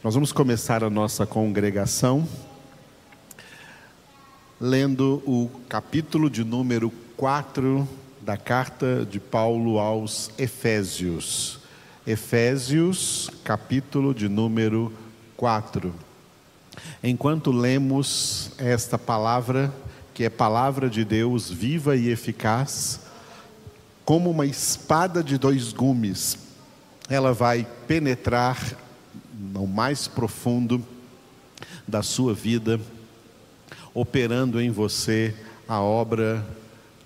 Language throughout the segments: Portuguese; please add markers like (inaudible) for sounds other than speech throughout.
Nós vamos começar a nossa congregação lendo o capítulo de número 4 da carta de Paulo aos Efésios. Efésios, capítulo de número 4. Enquanto lemos esta palavra, que é palavra de Deus viva e eficaz, como uma espada de dois gumes, ela vai penetrar no mais profundo da sua vida, operando em você a obra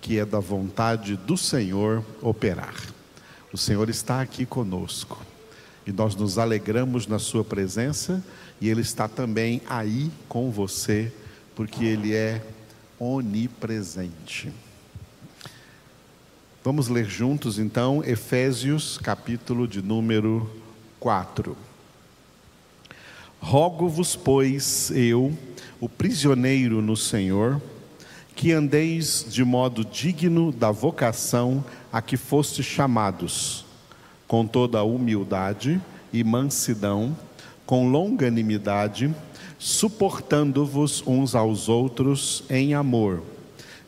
que é da vontade do Senhor operar. O Senhor está aqui conosco e nós nos alegramos na Sua presença e Ele está também aí com você, porque Ele é onipresente. Vamos ler juntos então Efésios, capítulo de número 4. Rogo-vos, pois, eu, o prisioneiro no Senhor, que andeis de modo digno da vocação a que fostes chamados, com toda a humildade e mansidão, com longanimidade, suportando-vos uns aos outros em amor,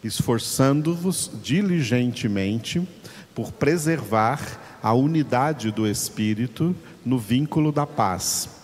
esforçando-vos diligentemente por preservar a unidade do Espírito no vínculo da paz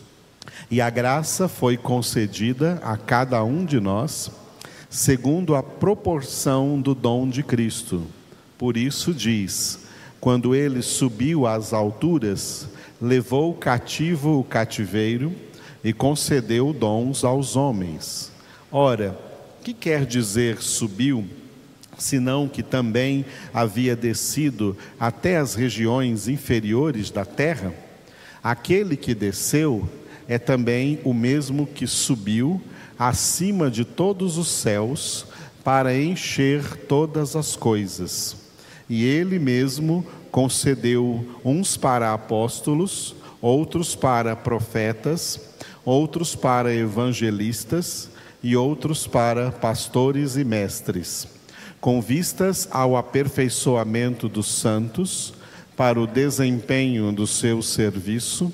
E a graça foi concedida a cada um de nós, segundo a proporção do dom de Cristo. Por isso diz: quando ele subiu às alturas, levou cativo o cativeiro e concedeu dons aos homens. Ora, que quer dizer subiu? senão que também havia descido até as regiões inferiores da terra? Aquele que desceu é também o mesmo que subiu acima de todos os céus para encher todas as coisas. E ele mesmo concedeu uns para apóstolos, outros para profetas, outros para evangelistas e outros para pastores e mestres, com vistas ao aperfeiçoamento dos santos, para o desempenho do seu serviço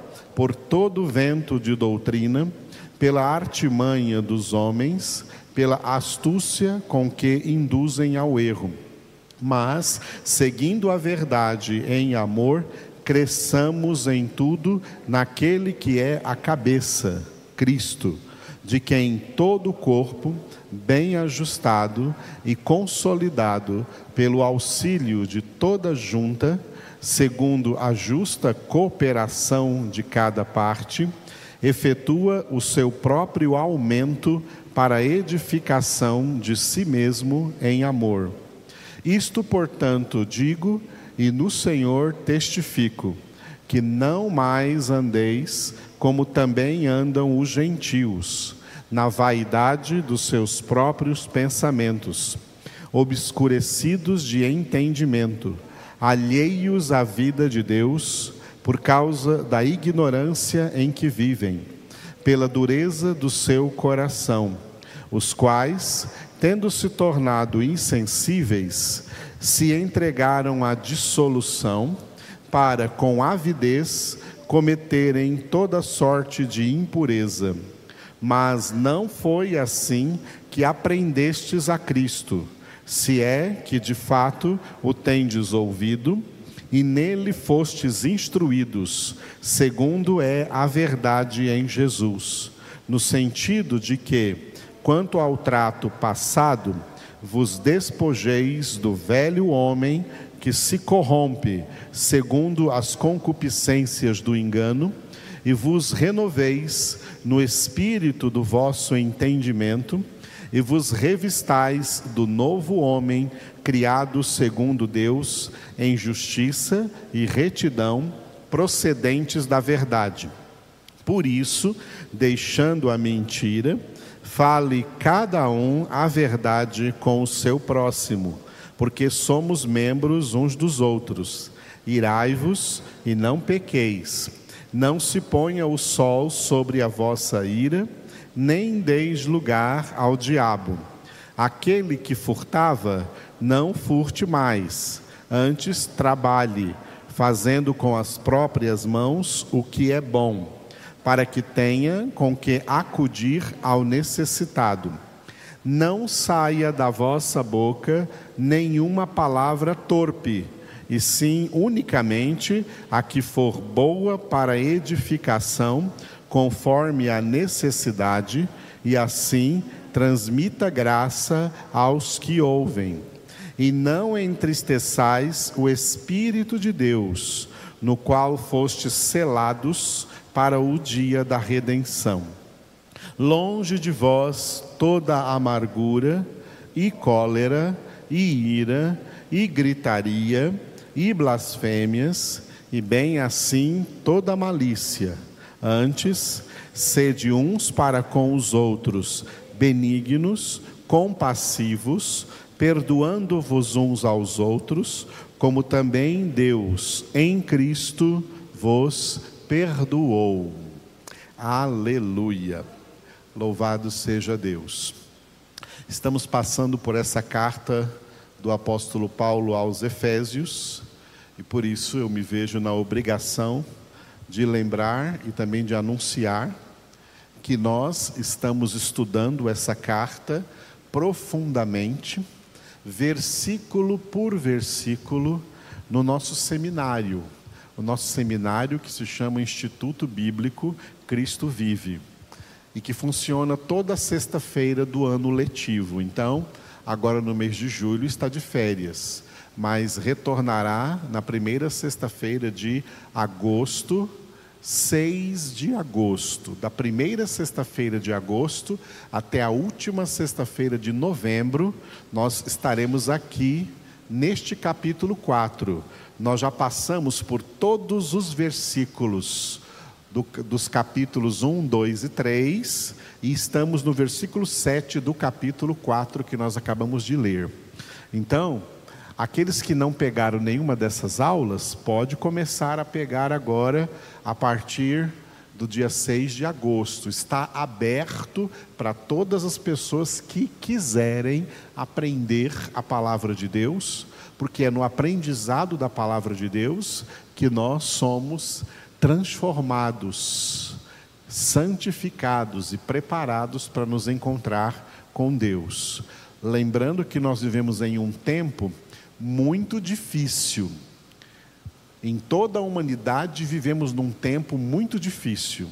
por todo vento de doutrina, pela artimanha dos homens, pela astúcia com que induzem ao erro. Mas, seguindo a verdade em amor, cresçamos em tudo naquele que é a cabeça, Cristo, de quem todo o corpo, bem ajustado e consolidado pelo auxílio de toda junta, segundo a justa cooperação de cada parte, efetua o seu próprio aumento para edificação de si mesmo em amor. Isto, portanto, digo e no Senhor testifico, que não mais andeis como também andam os gentios, na vaidade dos seus próprios pensamentos, obscurecidos de entendimento alheios à vida de Deus por causa da ignorância em que vivem, pela dureza do seu coração, os quais, tendo se tornado insensíveis, se entregaram à dissolução para, com avidez, cometerem toda sorte de impureza. Mas não foi assim que aprendestes a Cristo se é que de fato o tendes ouvido e nele fostes instruídos, segundo é a verdade em Jesus, no sentido de que, quanto ao trato passado, vos despojeis do velho homem que se corrompe segundo as concupiscências do engano, e vos renoveis no espírito do vosso entendimento, e vos revistais do novo homem, criado segundo Deus, em justiça e retidão, procedentes da verdade. Por isso, deixando a mentira, fale cada um a verdade com o seu próximo, porque somos membros uns dos outros. Irai-vos e não pequeis. Não se ponha o sol sobre a vossa ira, nem deis lugar ao diabo. Aquele que furtava, não furte mais, antes trabalhe, fazendo com as próprias mãos o que é bom para que tenha com que acudir ao necessitado. Não saia da vossa boca nenhuma palavra torpe, e sim unicamente a que for boa para edificação, conforme a necessidade, e assim transmita graça aos que ouvem. E não entristeçais o Espírito de Deus, no qual fostes selados para o dia da redenção. Longe de vós toda amargura e cólera e ira e gritaria e blasfêmias e bem assim toda malícia. Antes, sede uns para com os outros benignos, compassivos, perdoando-vos uns aos outros, como também Deus em Cristo vos perdoou. Aleluia. Louvado seja Deus. Estamos passando por essa carta do apóstolo Paulo aos Efésios e por isso eu me vejo na obrigação de lembrar e também de anunciar que nós estamos estudando essa carta profundamente, versículo por versículo, no nosso seminário o nosso seminário que se chama Instituto Bíblico Cristo Vive e que funciona toda sexta-feira do ano letivo. Então, agora no mês de julho está de férias, mas retornará na primeira sexta-feira de agosto, 6 de agosto, da primeira sexta-feira de agosto até a última sexta-feira de novembro, nós estaremos aqui neste capítulo 4 nós já passamos por todos os versículos do, dos capítulos 1, 2 e 3, e estamos no versículo 7 do capítulo 4 que nós acabamos de ler. Então, aqueles que não pegaram nenhuma dessas aulas, pode começar a pegar agora a partir do dia 6 de agosto. Está aberto para todas as pessoas que quiserem aprender a palavra de Deus porque é no aprendizado da palavra de Deus que nós somos transformados, santificados e preparados para nos encontrar com Deus. Lembrando que nós vivemos em um tempo muito difícil. Em toda a humanidade vivemos num tempo muito difícil.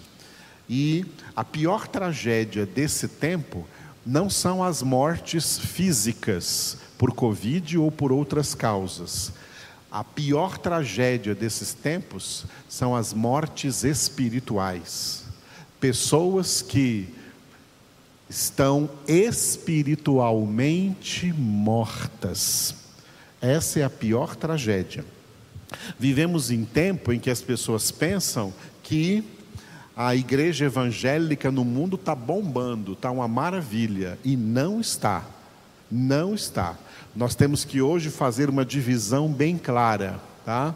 E a pior tragédia desse tempo não são as mortes físicas, por Covid ou por outras causas. A pior tragédia desses tempos são as mortes espirituais. Pessoas que estão espiritualmente mortas. Essa é a pior tragédia. Vivemos em tempo em que as pessoas pensam que a igreja evangélica no mundo está bombando, está uma maravilha, e não está. Não está. Nós temos que hoje fazer uma divisão bem clara, tá?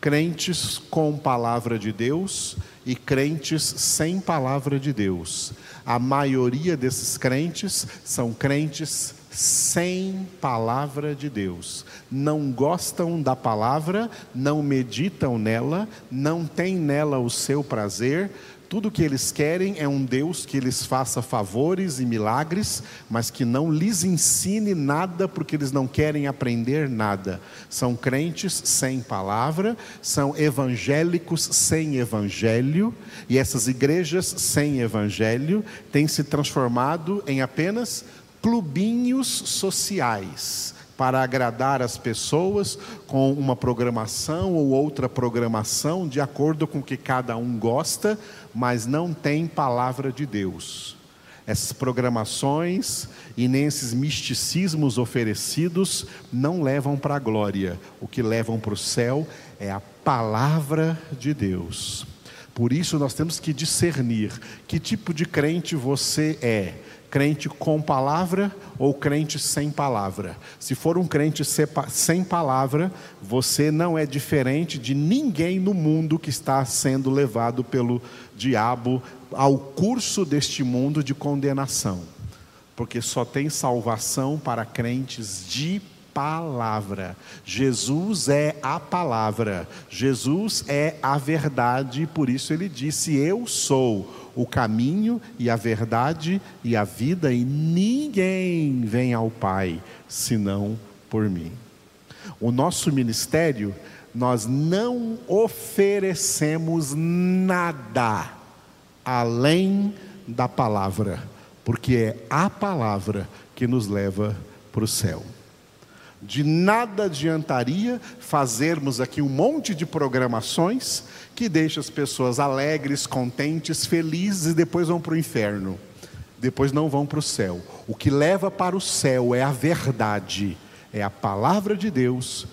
Crentes com palavra de Deus e crentes sem palavra de Deus. A maioria desses crentes são crentes sem palavra de Deus. Não gostam da palavra, não meditam nela, não têm nela o seu prazer, Tudo que eles querem é um Deus que lhes faça favores e milagres, mas que não lhes ensine nada, porque eles não querem aprender nada. São crentes sem palavra, são evangélicos sem evangelho, e essas igrejas sem evangelho têm se transformado em apenas clubinhos sociais para agradar as pessoas com uma programação ou outra programação de acordo com o que cada um gosta, mas não tem palavra de Deus. Essas programações e nem esses misticismos oferecidos não levam para a glória. O que levam para o céu é a palavra de Deus. Por isso nós temos que discernir que tipo de crente você é crente com palavra ou crente sem palavra. Se for um crente sem palavra, você não é diferente de ninguém no mundo que está sendo levado pelo diabo ao curso deste mundo de condenação. Porque só tem salvação para crentes de palavra. Jesus é a palavra. Jesus é a verdade, por isso ele disse: Eu sou o caminho e a verdade e a vida, e ninguém vem ao Pai senão por mim. O nosso ministério, nós não oferecemos nada além da palavra, porque é a palavra que nos leva para o céu. De nada adiantaria fazermos aqui um monte de programações que deixam as pessoas alegres, contentes, felizes e depois vão para o inferno. Depois não vão para o céu. O que leva para o céu é a verdade, é a palavra de Deus,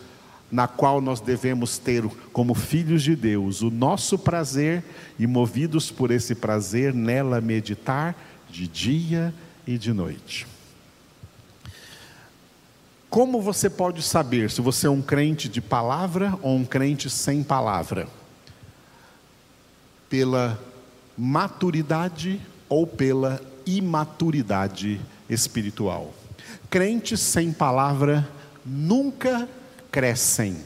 na qual nós devemos ter, como filhos de Deus, o nosso prazer e, movidos por esse prazer, nela meditar de dia e de noite. Como você pode saber se você é um crente de palavra ou um crente sem palavra? Pela maturidade ou pela imaturidade espiritual. Crentes sem palavra nunca crescem.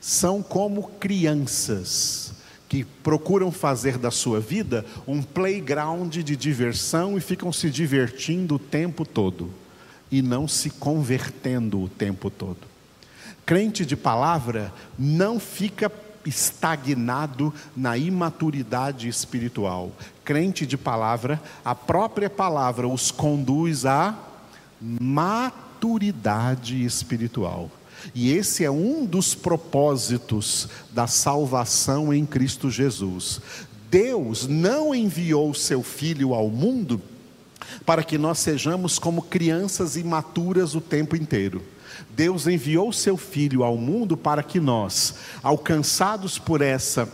São como crianças que procuram fazer da sua vida um playground de diversão e ficam se divertindo o tempo todo e não se convertendo o tempo todo. Crente de palavra não fica estagnado na imaturidade espiritual. Crente de palavra, a própria palavra os conduz à maturidade espiritual. E esse é um dos propósitos da salvação em Cristo Jesus. Deus não enviou seu Filho ao mundo para que nós sejamos como crianças imaturas o tempo inteiro. Deus enviou seu Filho ao mundo para que nós, alcançados por essa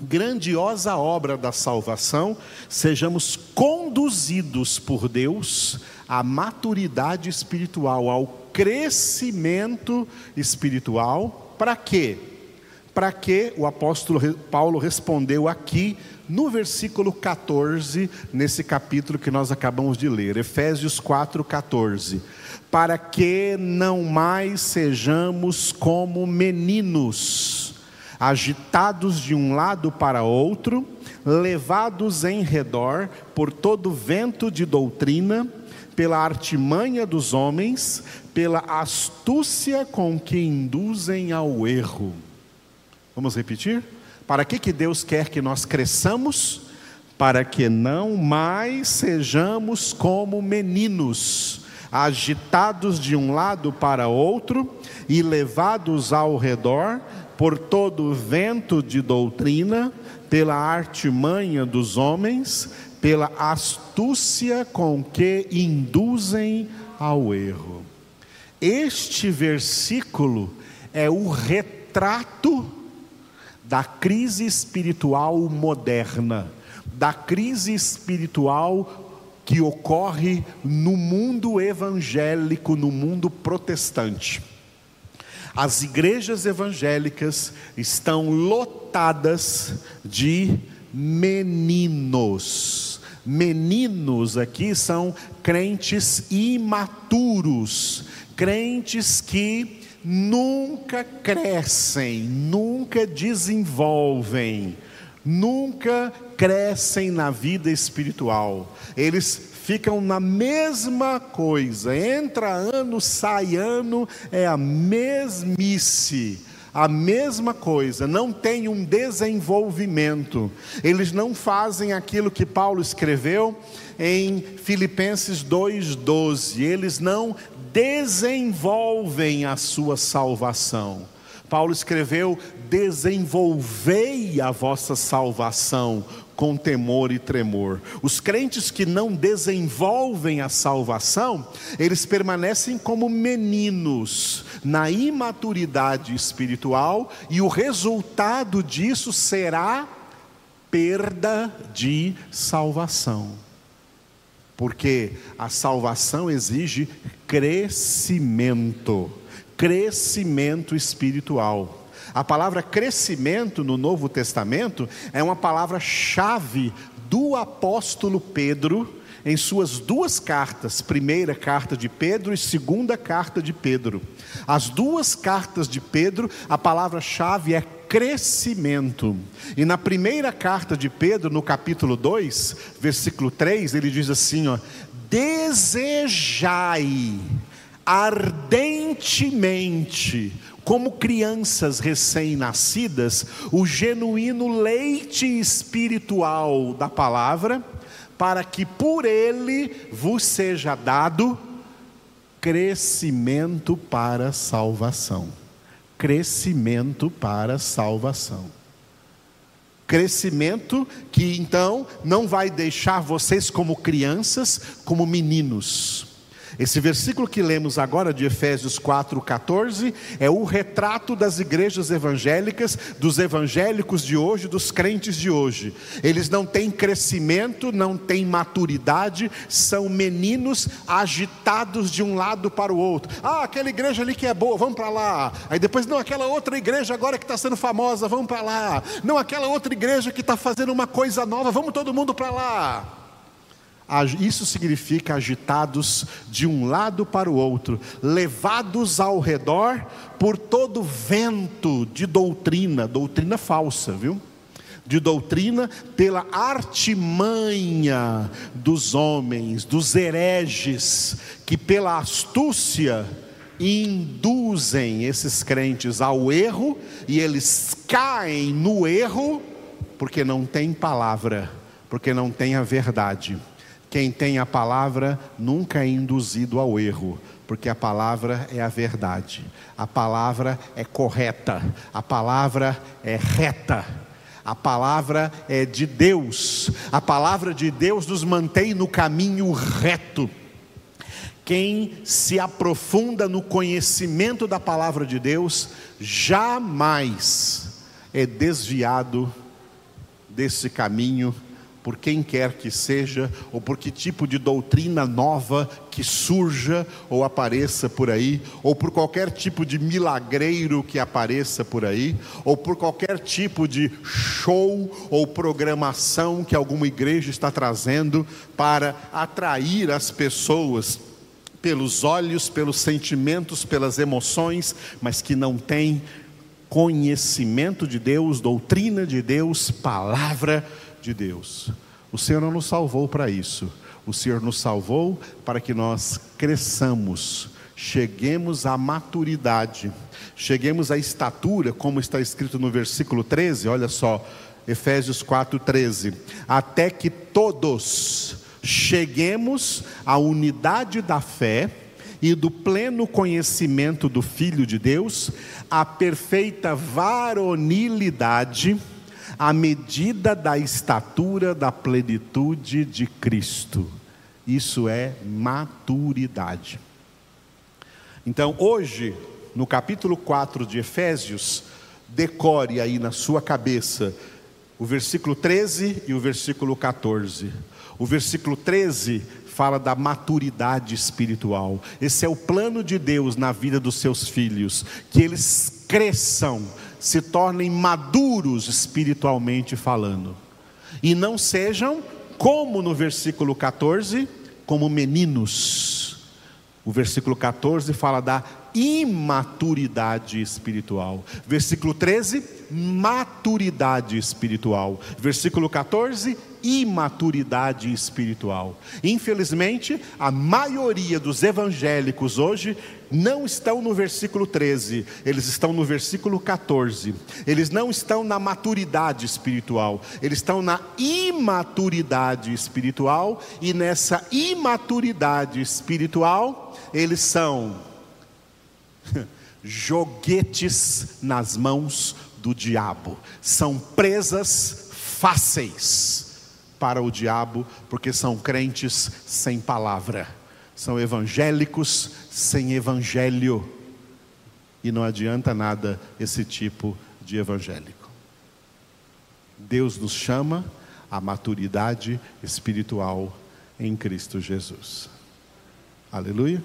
grandiosa obra da salvação, sejamos conduzidos por Deus à maturidade espiritual, ao crescimento espiritual. Para quê? Para que o apóstolo Paulo respondeu aqui no versículo 14, nesse capítulo que nós acabamos de ler, Efésios 4, 14. Para que não mais sejamos como meninos, agitados de um lado para outro, levados em redor por todo vento de doutrina, pela artimanha dos homens, pela astúcia com que induzem ao erro. Vamos repetir? Para que, que Deus quer que nós cresçamos? Para que não mais sejamos como meninos, agitados de um lado para outro e levados ao redor por todo o vento de doutrina, pela artimanha dos homens, pela astúcia com que induzem ao erro. Este versículo é o retrato da crise espiritual moderna, da crise espiritual que ocorre no mundo evangélico, no mundo protestante. As igrejas evangélicas estão lotadas de meninos. Meninos aqui são crentes imaturos, crentes que nunca crescem, nunca desenvolvem, nunca crescem na vida espiritual. Eles ficam na mesma coisa. Entra ano, sai ano, é a mesmice. A mesma coisa, não tem um desenvolvimento. Eles não fazem aquilo que Paulo escreveu em Filipenses 2:12. Eles não desenvolvem a sua salvação. Paulo escreveu: desenvolvei a vossa salvação com temor e tremor. Os crentes que não desenvolvem a salvação, eles permanecem como meninos na imaturidade espiritual, e o resultado disso será perda de salvação. Porque a salvação exige crescimento, crescimento espiritual. A palavra crescimento no Novo Testamento é uma palavra-chave do apóstolo Pedro em suas duas cartas, primeira carta de Pedro e segunda carta de Pedro. As duas cartas de Pedro, a palavra-chave é crescimento. E na primeira carta de Pedro, no capítulo 2, versículo 3, ele diz assim, ó: "Desejai ardentemente como crianças recém-nascidas, o genuíno leite espiritual da palavra, para que por ele vos seja dado crescimento para salvação. Crescimento para salvação. Crescimento que então não vai deixar vocês como crianças, como meninos esse versículo que lemos agora de Efésios 4:14 é o retrato das igrejas evangélicas, dos evangélicos de hoje, dos crentes de hoje. Eles não têm crescimento, não têm maturidade, são meninos agitados de um lado para o outro. Ah, aquela igreja ali que é boa, vamos para lá. Aí depois, não, aquela outra igreja agora que está sendo famosa, vamos para lá. Não, aquela outra igreja que está fazendo uma coisa nova, vamos todo mundo para lá. Isso significa agitados de um lado para o outro, levados ao redor por todo vento de doutrina, doutrina falsa, viu? De doutrina pela artimanha dos homens, dos hereges, que pela astúcia induzem esses crentes ao erro e eles caem no erro porque não tem palavra, porque não tem a verdade. Quem tem a palavra nunca é induzido ao erro, porque a palavra é a verdade, a palavra é correta, a palavra é reta. A palavra é de Deus, a palavra de Deus nos mantém no caminho reto. Quem se aprofunda no conhecimento da palavra de Deus, jamais é desviado desse caminho por quem quer que seja, ou por que tipo de doutrina nova que surja ou apareça por aí, ou por qualquer tipo de milagreiro que apareça por aí, ou por qualquer tipo de show ou programação que alguma igreja está trazendo para atrair as pessoas pelos olhos, pelos sentimentos, pelas emoções, mas que não tem conhecimento de Deus, doutrina de Deus, palavra de de Deus. O Senhor não nos salvou para isso. O Senhor nos salvou para que nós cresçamos, cheguemos à maturidade, cheguemos à estatura, como está escrito no versículo 13, olha só, Efésios 4:13, até que todos cheguemos à unidade da fé e do pleno conhecimento do Filho de Deus, à perfeita varonilidade, à medida da estatura da plenitude de Cristo. Isso é maturidade. Então, hoje, no capítulo 4 de Efésios, decore aí na sua cabeça o versículo 13 e o versículo 14. O versículo 13 fala da maturidade espiritual. Esse é o plano de Deus na vida dos seus filhos, que eles cresçam se tornem maduros espiritualmente falando, e não sejam, como no versículo 14, como meninos. O versículo 14 fala da imaturidade espiritual. Versículo 13, maturidade espiritual. Versículo 14, imaturidade espiritual. Infelizmente, a maioria dos evangélicos hoje não estão no versículo 13, eles estão no versículo 14. Eles não estão na maturidade espiritual, eles estão na imaturidade espiritual, e nessa imaturidade espiritual, eles são (laughs) joguetes nas mãos do diabo, são presas fáceis para o diabo, porque são crentes sem palavra, são evangélicos sem evangelho, e não adianta nada esse tipo de evangélico. Deus nos chama à maturidade espiritual em Cristo Jesus. Aleluia.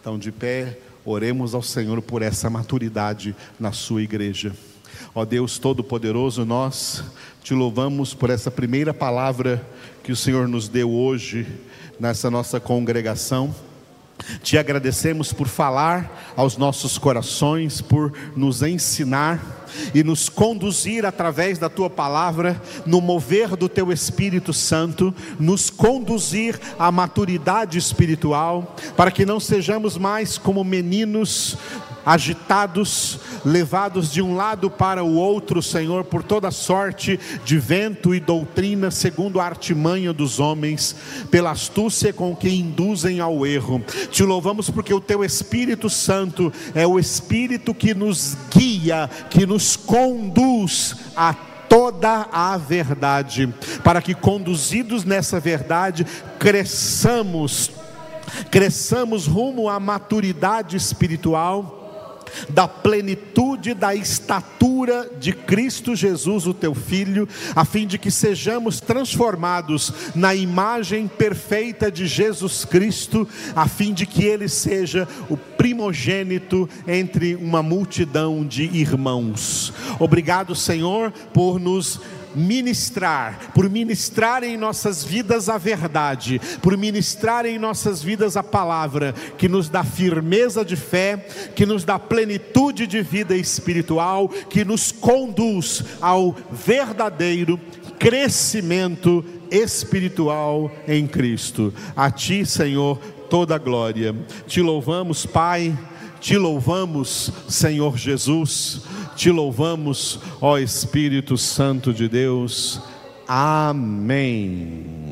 Então, de pé, oremos ao Senhor por essa maturidade na sua igreja. Ó Deus Todo-Poderoso, nós te louvamos por essa primeira palavra que o Senhor nos deu hoje nessa nossa congregação. Te agradecemos por falar aos nossos corações, por nos ensinar e nos conduzir através da tua palavra, no mover do teu Espírito Santo, nos conduzir à maturidade espiritual, para que não sejamos mais como meninos agitados, levados de um lado para o outro, Senhor, por toda sorte de vento e doutrina, segundo a artimanha dos homens, pela astúcia com que induzem ao erro. Te louvamos porque o teu Espírito Santo é o Espírito que nos guia, que nos conduz a toda a verdade, para que conduzidos nessa verdade, cresçamos, cresçamos rumo à maturidade espiritual da plenitude da estatura de Cristo Jesus, o teu Filho, a fim de que sejamos transformados na imagem perfeita de Jesus Cristo, a fim de que Ele seja o primogênito entre uma multidão de irmãos. Obrigado, Senhor, por nos ministrar, por ministrar em nossas vidas a verdade, por ministrar em nossas vidas a palavra, que nos dá firmeza de fé, que nos dá plenitude de vida espiritual, que nos conduz ao verdadeiro crescimento espiritual em Cristo. A Ti, Senhor, toda a glória. Te louvamos, Pai, te louvamos, Senhor Jesus te louvamos, ó Espírito Santo de Deus. Amém.